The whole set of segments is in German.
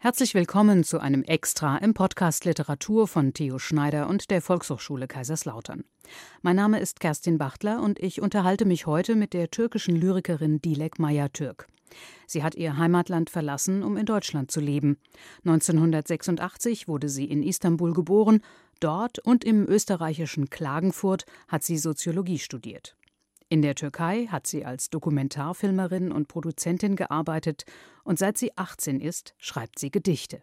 Herzlich willkommen zu einem Extra im Podcast Literatur von Theo Schneider und der Volkshochschule Kaiserslautern. Mein Name ist Kerstin Bachtler und ich unterhalte mich heute mit der türkischen Lyrikerin Dilek Maya-Türk. Sie hat ihr Heimatland verlassen, um in Deutschland zu leben. 1986 wurde sie in Istanbul geboren. Dort und im österreichischen Klagenfurt hat sie Soziologie studiert. In der Türkei hat sie als Dokumentarfilmerin und Produzentin gearbeitet und seit sie 18 ist, schreibt sie Gedichte.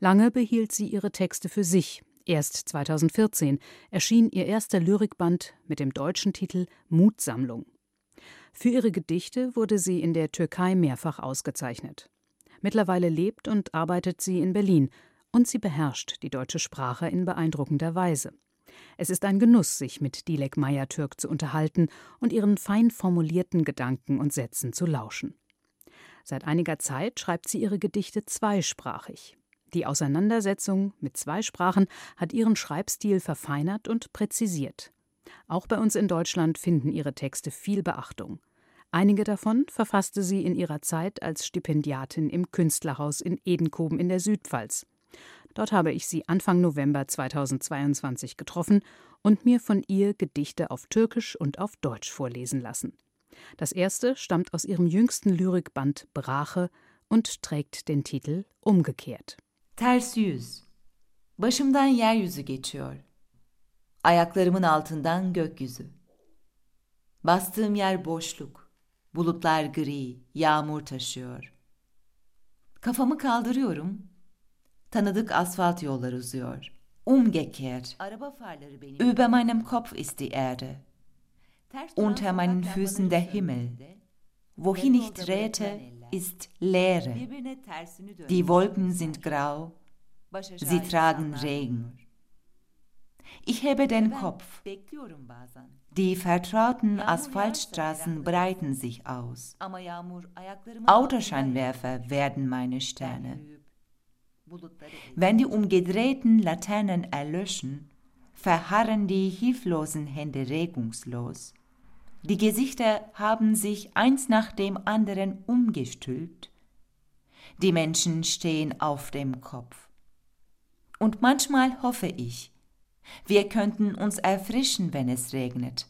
Lange behielt sie ihre Texte für sich. Erst 2014 erschien ihr erster Lyrikband mit dem deutschen Titel Mutsammlung. Für ihre Gedichte wurde sie in der Türkei mehrfach ausgezeichnet. Mittlerweile lebt und arbeitet sie in Berlin und sie beherrscht die deutsche Sprache in beeindruckender Weise. Es ist ein Genuss, sich mit Dilek Meyer-Türk zu unterhalten und ihren fein formulierten Gedanken und Sätzen zu lauschen. Seit einiger Zeit schreibt sie ihre Gedichte zweisprachig. Die Auseinandersetzung mit zwei Sprachen hat ihren Schreibstil verfeinert und präzisiert. Auch bei uns in Deutschland finden ihre Texte viel Beachtung. Einige davon verfasste sie in ihrer Zeit als Stipendiatin im Künstlerhaus in Edenkoben in der Südpfalz. Dort habe ich sie Anfang November 2022 getroffen und mir von ihr Gedichte auf Türkisch und auf Deutsch vorlesen lassen. Das erste stammt aus ihrem jüngsten Lyrikband Brache und trägt den Titel Umgekehrt. Ters yüz. Başımdan yeryüzü geçiyor. Ayaklarımın altından gökyüzü. Bastığım yer boşluk. Bulutlar gri, yağmur taşıyor. Kafamı kaldırıyorum, Tanıdık asfalt yollar uzuyor. Umgekehrt. Über meinem Kopf ist die Erde. Unter meinen Füßen der Himmel. Wohin ich trete, ist Leere. Die Wolken sind grau. Sie tragen Regen. Ich hebe den Kopf. Die vertrauten Asphaltstraßen breiten sich aus. Autoscheinwerfer werden meine Sterne. Wenn die umgedrehten Laternen erlöschen, verharren die hilflosen Hände regungslos. Die Gesichter haben sich eins nach dem anderen umgestülpt. Die Menschen stehen auf dem Kopf. Und manchmal hoffe ich, wir könnten uns erfrischen, wenn es regnet.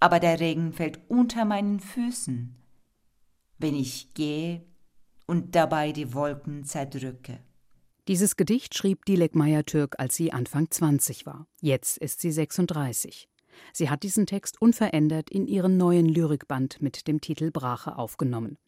Aber der Regen fällt unter meinen Füßen, wenn ich gehe und dabei die Wolken zerdrücke. Dieses Gedicht schrieb Dilek Meyer-Türk, als sie Anfang 20 war. Jetzt ist sie 36. Sie hat diesen Text unverändert in ihren neuen Lyrikband mit dem Titel Brache aufgenommen.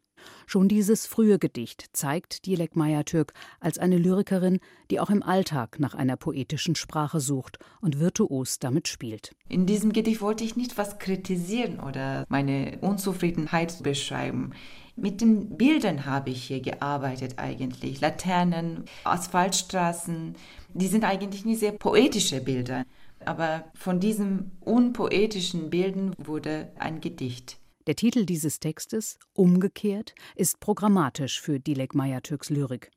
Schon dieses frühe Gedicht zeigt Dilek Meyer-Türk als eine Lyrikerin, die auch im Alltag nach einer poetischen Sprache sucht und virtuos damit spielt. In diesem Gedicht wollte ich nicht was kritisieren oder meine Unzufriedenheit beschreiben. Mit den Bildern habe ich hier gearbeitet eigentlich. Laternen, Asphaltstraßen, die sind eigentlich nicht sehr poetische Bilder. Aber von diesen unpoetischen Bildern wurde ein Gedicht. Der Titel dieses Textes, Umgekehrt, ist programmatisch für Dilek Meyer-Türks Lyrik.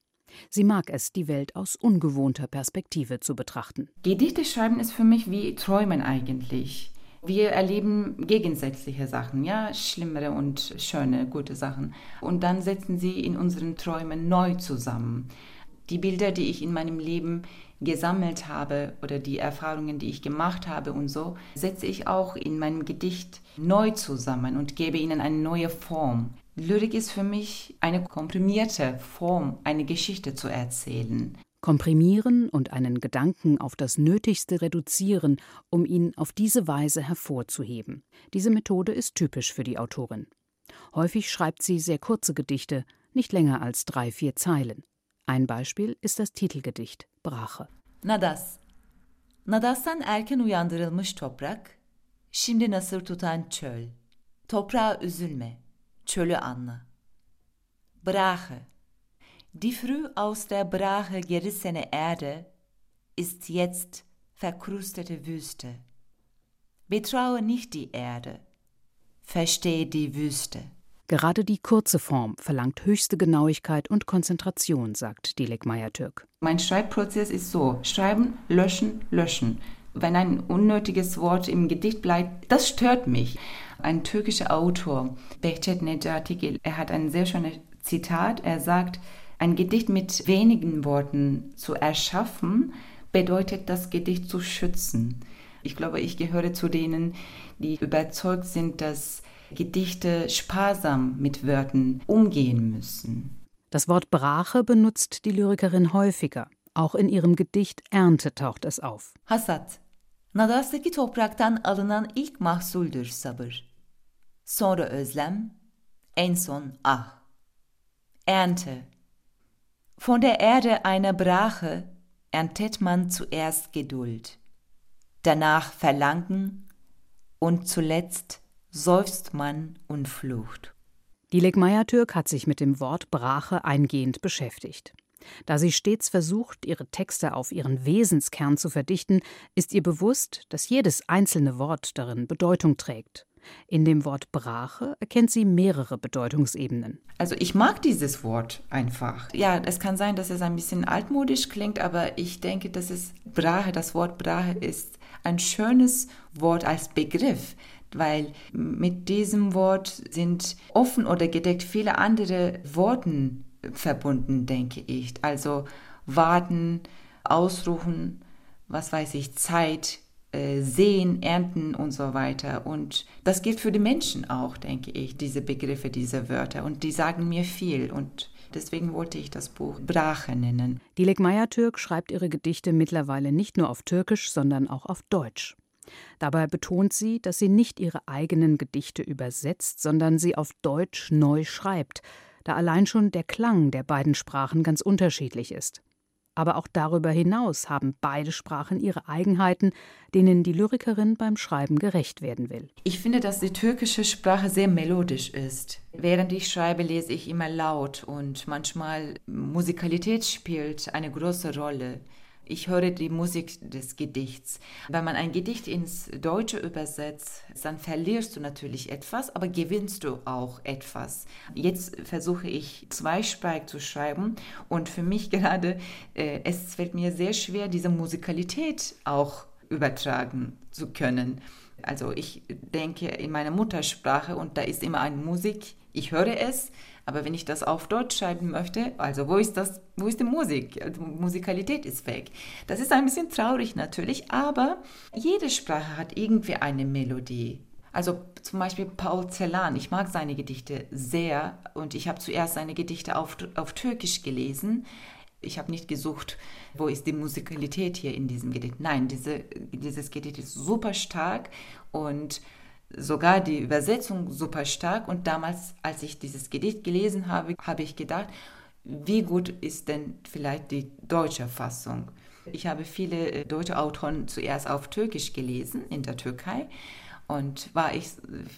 Sie mag es, die Welt aus ungewohnter Perspektive zu betrachten. Gedichte schreiben ist für mich wie Träumen eigentlich. Wir erleben gegensätzliche Sachen, ja, schlimmere und schöne, gute Sachen. Und dann setzen sie in unseren Träumen neu zusammen. Die Bilder, die ich in meinem Leben gesammelt habe oder die Erfahrungen, die ich gemacht habe und so, setze ich auch in meinem Gedicht neu zusammen und gebe ihnen eine neue Form. Lyrik ist für mich eine komprimierte Form, eine Geschichte zu erzählen. Komprimieren und einen Gedanken auf das Nötigste reduzieren, um ihn auf diese Weise hervorzuheben. Diese Methode ist typisch für die Autorin. Häufig schreibt sie sehr kurze Gedichte, nicht länger als drei, vier Zeilen. Ein Beispiel ist das Titelgedicht Brache. Nadas. Nadas'tan erken uyandırılmış toprak, şimdi nasır tutan çöl. Toprağa üzülme, çölü anla. Brache. Die früh aus der Brache gerissene Erde ist jetzt verkrustete Wüste. Betraue nicht die Erde, verstehe die Wüste. Gerade die kurze Form verlangt höchste Genauigkeit und Konzentration, sagt Dilek Meyer-Türk. Mein Schreibprozess ist so: Schreiben, löschen, löschen. Wenn ein unnötiges Wort im Gedicht bleibt, das stört mich. Ein türkischer Autor, Behçet Necatigil, er hat ein sehr schönes Zitat. Er sagt, Ein Gedicht mit wenigen Worten zu erschaffen, bedeutet das Gedicht zu schützen. Ich glaube, ich gehöre zu denen, die überzeugt sind, dass Gedichte sparsam mit Wörtern umgehen müssen. Das Wort Brache benutzt die Lyrikerin häufiger. Auch in ihrem Gedicht Ernte taucht es auf. Hasat. Nadas'taki topraktan alınan ilk mahsuldür sabır. Sonra özlem, en son ah. Ernte. Von der Erde einer Brache erntet man zuerst Geduld, danach Verlangen und zuletzt seufzt man und flucht. Die Meyer-Türk hat sich mit dem Wort Brache eingehend beschäftigt. Da sie stets versucht, ihre Texte auf ihren Wesenskern zu verdichten, ist ihr bewusst, dass jedes einzelne Wort darin Bedeutung trägt. In dem Wort Brache erkennt sie mehrere Bedeutungsebenen. Also ich mag dieses Wort einfach. Ja, es kann sein, dass es ein bisschen altmodisch klingt, aber ich denke, dass es Brache, das Wort Brache ist ein schönes Wort als Begriff, weil mit diesem Wort sind offen oder gedeckt viele andere Worten verbunden, denke ich. Also warten, ausruhen, was weiß ich, Zeit, äh, sehen, ernten und so weiter. Und das gilt für die Menschen auch, denke ich, diese Begriffe, diese Wörter. Und die sagen mir viel. Und deswegen wollte ich das Buch Brache nennen. Dilek Meyer-Türk schreibt ihre Gedichte mittlerweile nicht nur auf Türkisch, sondern auch auf Deutsch. Dabei betont sie, dass sie nicht ihre eigenen Gedichte übersetzt, sondern sie auf Deutsch neu schreibt, da allein schon der Klang der beiden Sprachen ganz unterschiedlich ist. Aber auch darüber hinaus haben beide Sprachen ihre Eigenheiten, denen die Lyrikerin beim Schreiben gerecht werden will. Ich finde, dass die türkische Sprache sehr melodisch ist. Während ich schreibe, lese ich immer laut und manchmal Musikalität spielt eine große Rolle ich höre die Musik des Gedichts. Wenn man ein Gedicht ins Deutsche übersetzt, dann verlierst du natürlich etwas, aber gewinnst du auch etwas. Jetzt versuche ich zweisprachig zu schreiben und für mich gerade, äh, es fällt mir sehr schwer, diese Musikalität auch übertragen zu können. Also ich denke in meiner Muttersprache und da ist immer eine Musik, ich höre es, aber wenn ich das auf Deutsch schreiben möchte, also wo ist das, wo ist die Musik? Also Musikalität ist weg. Das ist ein bisschen traurig natürlich, aber jede Sprache hat irgendwie eine Melodie. Also zum Beispiel Paul Celan, ich mag seine Gedichte sehr und ich habe zuerst seine Gedichte auf, auf Türkisch gelesen. Ich habe nicht gesucht, wo ist die Musikalität hier in diesem Gedicht. Nein, diese, dieses Gedicht ist super stark und sogar die Übersetzung super stark. Und damals, als ich dieses Gedicht gelesen habe, habe ich gedacht, wie gut ist denn vielleicht die deutsche Fassung? Ich habe viele äh, deutsche Autoren zuerst auf Türkisch gelesen in der Türkei und war ich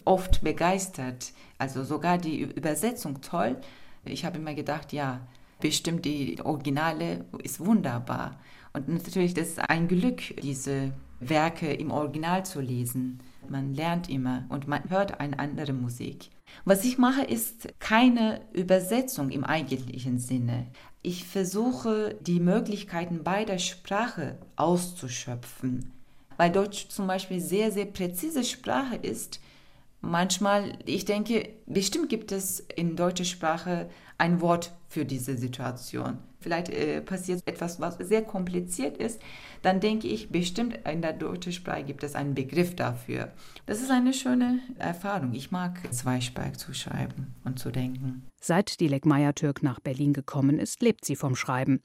oft begeistert. Also sogar die Übersetzung toll. Ich habe immer gedacht, ja, bestimmt die Originale ist wunderbar. Und natürlich, das ist ein Glück, diese Werke im Original zu lesen. Man lernt immer und man hört eine andere Musik. Was ich mache, ist keine Übersetzung im eigentlichen Sinne. Ich versuche, die Möglichkeiten beider Sprache auszuschöpfen. Weil Deutsch zum Beispiel sehr, sehr präzise Sprache ist, manchmal, ich denke, bestimmt gibt es in deutscher Sprache ein Wort für diese Situation. Vielleicht äh, passiert etwas, was sehr kompliziert ist, dann denke ich, bestimmt in der deutschen Sprache gibt es einen Begriff dafür. Das ist eine schöne Erfahrung. Ich mag zweisprachig zu schreiben und zu denken. Seit Dilek Meyer-Türk nach Berlin gekommen ist, lebt sie vom Schreiben.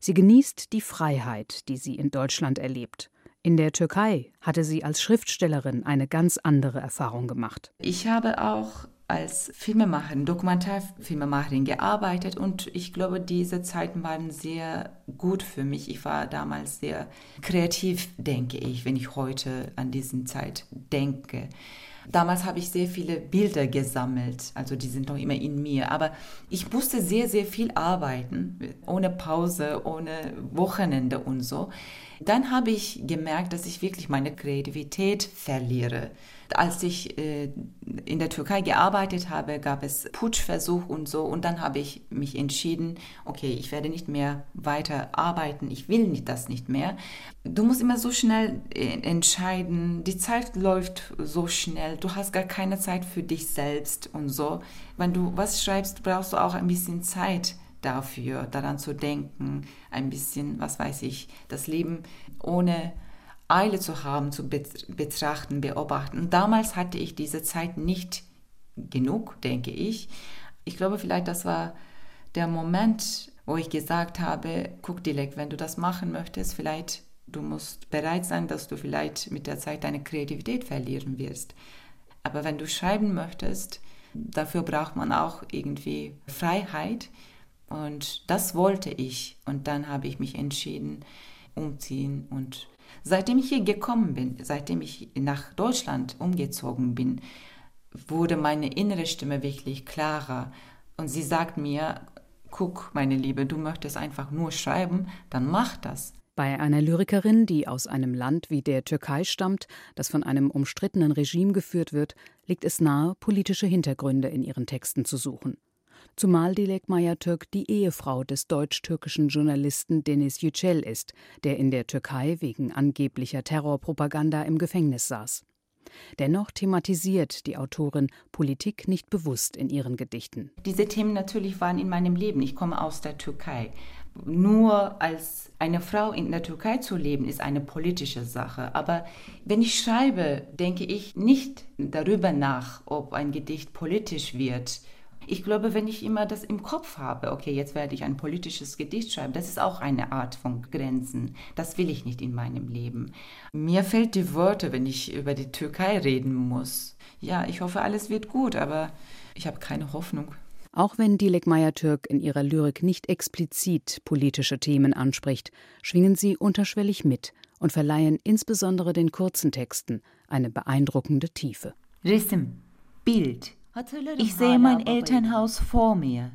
Sie genießt die Freiheit, die sie in Deutschland erlebt. In der Türkei hatte sie als Schriftstellerin eine ganz andere Erfahrung gemacht. Ich habe auch als Filmemacherin, Dokumentarfilmemacherin gearbeitet und ich glaube, diese Zeiten waren sehr gut für mich. Ich war damals sehr kreativ, denke ich, wenn ich heute an diese Zeit denke. Damals habe ich sehr viele Bilder gesammelt, also die sind noch immer in mir. Aber ich musste sehr, sehr viel arbeiten, ohne Pause, ohne Wochenende und so. Dann habe ich gemerkt, dass ich wirklich meine Kreativität verliere. Als ich äh, in der Türkei gearbeitet habe, gab es Putschversuch und so. Und dann habe ich mich entschieden, okay, ich werde nicht mehr weiter arbeiten. Ich will nicht das nicht mehr. Du musst immer so schnell äh, entscheiden. Die Zeit läuft so schnell. Du hast gar keine Zeit für dich selbst und so. Wenn du was schreibst, brauchst du auch ein bisschen Zeit dafür, daran zu denken, ein bisschen, was weiß ich, das Leben ohne Eile zu haben, zu betrachten, beobachten. Und damals hatte ich diese Zeit nicht genug, denke ich. Ich glaube, vielleicht das war der Moment, wo ich gesagt habe, guck Dilek, wenn du das machen möchtest, vielleicht du musst bereit sein, dass du vielleicht mit der Zeit deine Kreativität verlieren wirst. Aber wenn du schreiben möchtest, dafür braucht man auch irgendwie Freiheit. Und das wollte ich. Und dann habe ich mich entschieden, umziehen. Und seitdem ich hier gekommen bin, seitdem ich nach Deutschland umgezogen bin, wurde meine innere Stimme wirklich klarer. Und sie sagt mir, guck, meine Liebe, du möchtest einfach nur schreiben, dann mach das. Bei einer Lyrikerin, die aus einem Land wie der Türkei stammt, das von einem umstrittenen Regime geführt wird, liegt es nahe, politische Hintergründe in ihren Texten zu suchen. Zumal Dilek Mayatürk die Ehefrau des deutsch-türkischen Journalisten Deniz Yücel ist, der in der Türkei wegen angeblicher Terrorpropaganda im Gefängnis saß. Dennoch thematisiert die Autorin Politik nicht bewusst in ihren Gedichten. Diese Themen natürlich waren in meinem Leben. Ich komme aus der Türkei. Nur als eine Frau in der Türkei zu leben, ist eine politische Sache. Aber wenn ich schreibe, denke ich nicht darüber nach, ob ein Gedicht politisch wird ich glaube, wenn ich immer das im Kopf habe, okay, jetzt werde ich ein politisches Gedicht schreiben, das ist auch eine Art von Grenzen. Das will ich nicht in meinem Leben. Mir fällt die Worte, wenn ich über die Türkei reden muss. Ja, ich hoffe, alles wird gut, aber ich habe keine Hoffnung. Auch wenn Dilek Meyer-Türk in ihrer Lyrik nicht explizit politische Themen anspricht, schwingen sie unterschwellig mit und verleihen insbesondere den kurzen Texten eine beeindruckende Tiefe. Resim, Bild, ich sehe mein Elternhaus vor mir.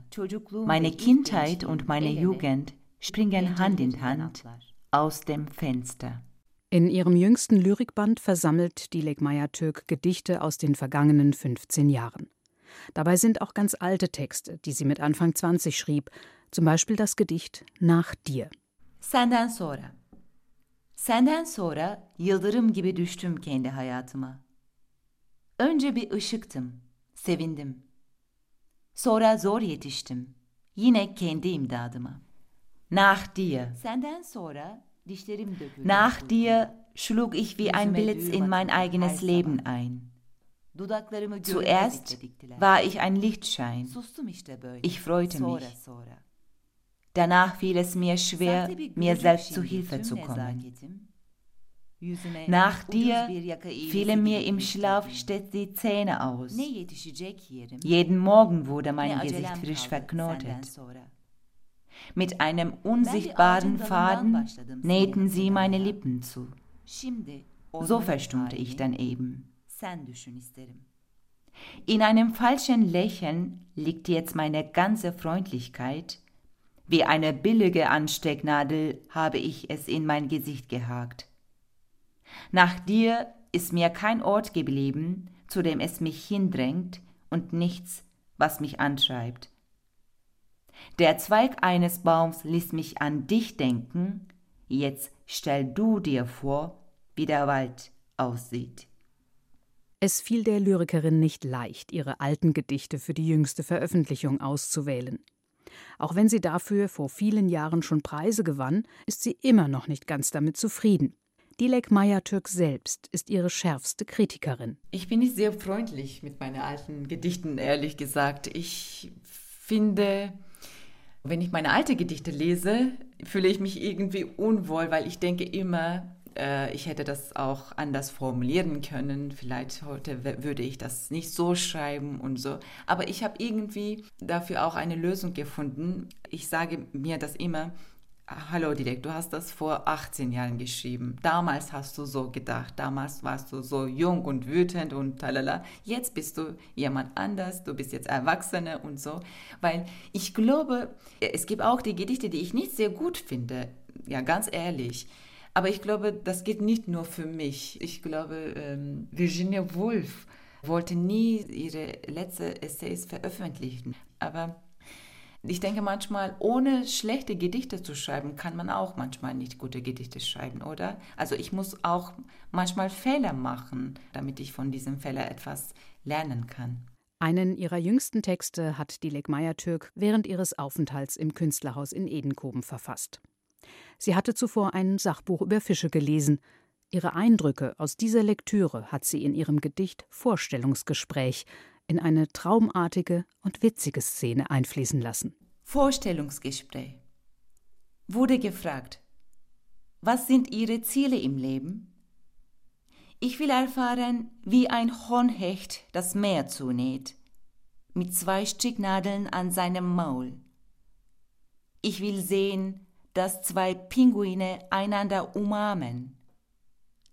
Meine Kindheit und meine Jugend springen Hand in Hand aus dem Fenster. In ihrem jüngsten Lyrikband versammelt Dilek Meyer-Türk Gedichte aus den vergangenen 15 Jahren. Dabei sind auch ganz alte Texte, die sie mit Anfang 20 schrieb, zum Beispiel das Gedicht Nach dir. Senden sonra. Senden sonra yıldırım gibi düştüm kendi hayatıma. Önce bir ışıktım. Sevindim. Sonra zor yetiştim. Yine kendi imdadıma. Nach dir. Senden sonra dişlerim döküldü. Nach dir schlug ich wie ein Blitz in mein eigenes Leben ein. Zuerst war ich ein Lichtschein. Ich freute mich. Danach fiel es mir schwer, mir selbst zu Hilfe zu kommen. Nach dir fielen mir im Schlaf stets die Zähne aus. Jeden Morgen wurde mein Gesicht frisch verknotet. Mit einem unsichtbaren Faden nähten sie meine Lippen zu. So verstummte ich dann eben. In einem falschen Lächeln liegt jetzt meine ganze Freundlichkeit. Wie eine billige Anstecknadel habe ich es in mein Gesicht gehakt. Nach dir ist mir kein Ort geblieben, zu dem es mich hindrängt, und nichts, was mich anschreibt. Der Zweig eines Baums ließ mich an dich denken, jetzt stell du dir vor, wie der Wald aussieht. Es fiel der Lyrikerin nicht leicht, ihre alten Gedichte für die jüngste Veröffentlichung auszuwählen. Auch wenn sie dafür vor vielen Jahren schon Preise gewann, ist sie immer noch nicht ganz damit zufrieden. Dilek Meyer-Türk selbst ist ihre schärfste Kritikerin. Ich bin nicht sehr freundlich mit meinen alten Gedichten, ehrlich gesagt. Ich finde, wenn ich meine alten Gedichte lese, fühle ich mich irgendwie unwohl, weil ich denke immer, äh, ich hätte das auch anders formulieren können. Vielleicht heute würde ich das nicht so schreiben und so. Aber ich habe irgendwie dafür auch eine Lösung gefunden. Ich sage mir das immer, Hallo Dilek, du hast das vor 18 Jahren geschrieben. Damals hast du so gedacht, damals warst du so jung und wütend und talala. Jetzt bist du jemand anders, du bist jetzt Erwachsene und so. Weil ich glaube, es gibt auch die Gedichte, die ich nicht sehr gut finde. Ja, ganz ehrlich. Aber ich glaube, das geht nicht nur für mich. Ich glaube, ähm, Virginia Woolf wollte nie ihre letzte Essays veröffentlichen. Aber ich denke manchmal, ohne schlechte Gedichte zu schreiben, kann man auch manchmal nicht gute Gedichte schreiben, oder? Also ich muss auch manchmal Fehler machen, damit ich von diesem Fehler etwas lernen kann. Einen ihrer jüngsten Texte hat Dilek Meyer-Türk während ihres Aufenthalts im Künstlerhaus in Edenkoben verfasst. Sie hatte zuvor ein Sachbuch über Fische gelesen. Ihre Eindrücke aus dieser Lektüre hat sie in ihrem Gedicht Vorstellungsgespräch in eine traumartige und witzige Szene einfließen lassen. Vorstellungsgespräch. Wurde gefragt, was sind Ihre Ziele im Leben? Ich will erfahren, wie ein Hornhecht das Meer zunäht, mit zwei Stricknadeln an seinem Maul. Ich will sehen, dass zwei Pinguine einander umarmen.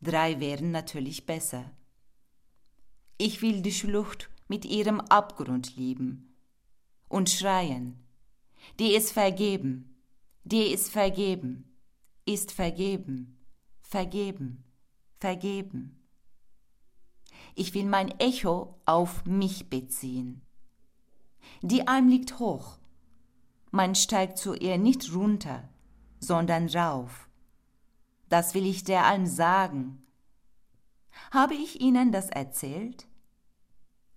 Drei wären natürlich besser. Ich will die Schlucht mit ihrem Abgrund lieben und schreien, die ist vergeben, die ist vergeben, ist vergeben, vergeben, vergeben. Ich will mein Echo auf mich beziehen. Die Alm liegt hoch. Man steigt zu ihr nicht runter, sondern rauf. Das will ich der Alm sagen. Habe ich Ihnen das erzählt?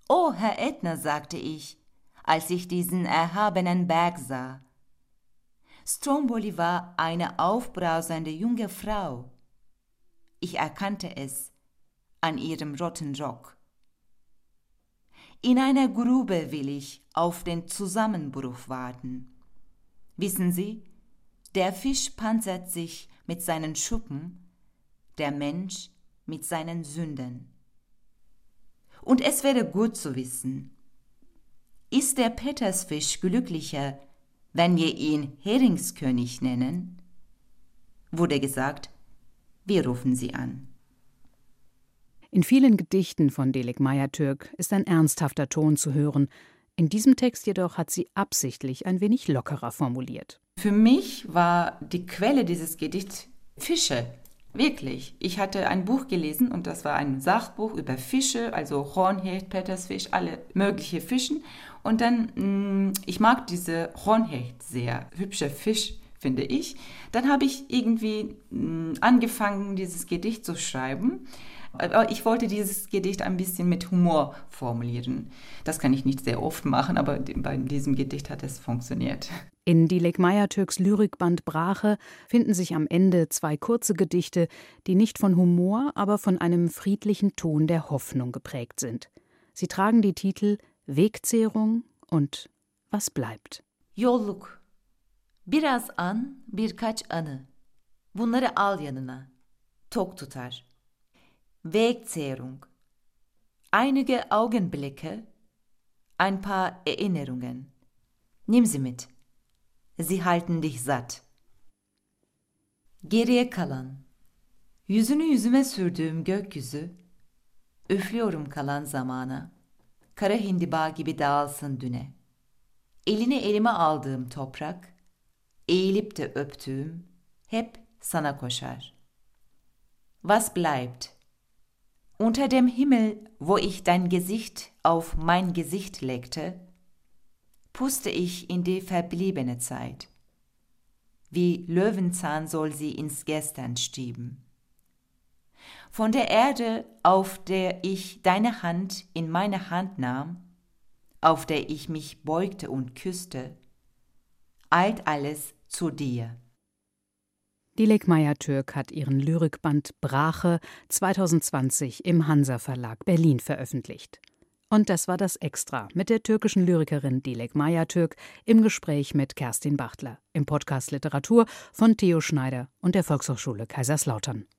Oh, Herr Edner, sagte ich, als ich diesen erhabenen Berg sah. Stromboli war eine aufbrausende junge Frau. Ich erkannte es an ihrem roten Rock. In einer Grube will ich auf den Zusammenbruch warten. Wissen Sie, der Fisch panzert sich mit seinen Schuppen, der Mensch mit seinen Sünden. Und es wäre gut zu wissen, ist der Petersfisch glücklicher, wenn wir ihn Heringskönig nennen? Wurde gesagt, wir rufen sie an. In vielen Gedichten von Delik Meyer-Türk ist ein ernsthafter Ton zu hören. In diesem Text jedoch hat sie absichtlich ein wenig lockerer formuliert. Für mich war die Quelle dieses Gedichts Fische. Wirklich. Ich hatte ein Buch gelesen und das war ein Sachbuch über Fische, also Hornhecht, Petersfisch, alle möglichen Fischen. Und dann, mm, ich mag diese Hornhecht sehr, hübscher Fisch, finde ich. Dann habe ich irgendwie mm, angefangen, dieses Gedicht zu schreiben. Ich wollte dieses Gedicht ein bisschen mit Humor formulieren. Das kann ich nicht sehr oft machen, aber bei diesem Gedicht hat es funktioniert. In Dilek Meyer-Türks Lyrikband Brache finden sich am Ende zwei kurze Gedichte, die nicht von Humor, aber von einem friedlichen Ton der Hoffnung geprägt sind. Sie tragen die Titel Wegzehrung und Was bleibt. Yolluk. Biraz an, birkaç anı. Bunları al yanına. Tok tutar. Wegzehrung. Einige Augenblicke, ein paar Erinnerungen. Nimm sie mit. Sie halten dich satt. Geriye kalan. Yüzünü yüzüme sürdüğüm gökyüzü, üflüyorum kalan zamana. Kara hindiba gibi dağılsın düne. Elini elime aldığım toprak, eğilip de öptüğüm hep sana koşar. Was bleibt? Unter dem Himmel, wo ich dein Gesicht auf mein Gesicht legte, puste ich in die verbliebene Zeit. Wie Löwenzahn soll sie ins Gestern stieben. Von der Erde, auf der ich deine Hand in meine Hand nahm, auf der ich mich beugte und küsste, eilt alles zu dir. Dilek Meyer-Türk hat ihren Lyrikband Brache 2020 im Hansa Verlag Berlin veröffentlicht. Und das war das Extra mit der türkischen Lyrikerin Dilek Meyer-Türk im Gespräch mit Kerstin Bachtler im Podcast Literatur von Theo Schneider und der Volkshochschule Kaiserslautern.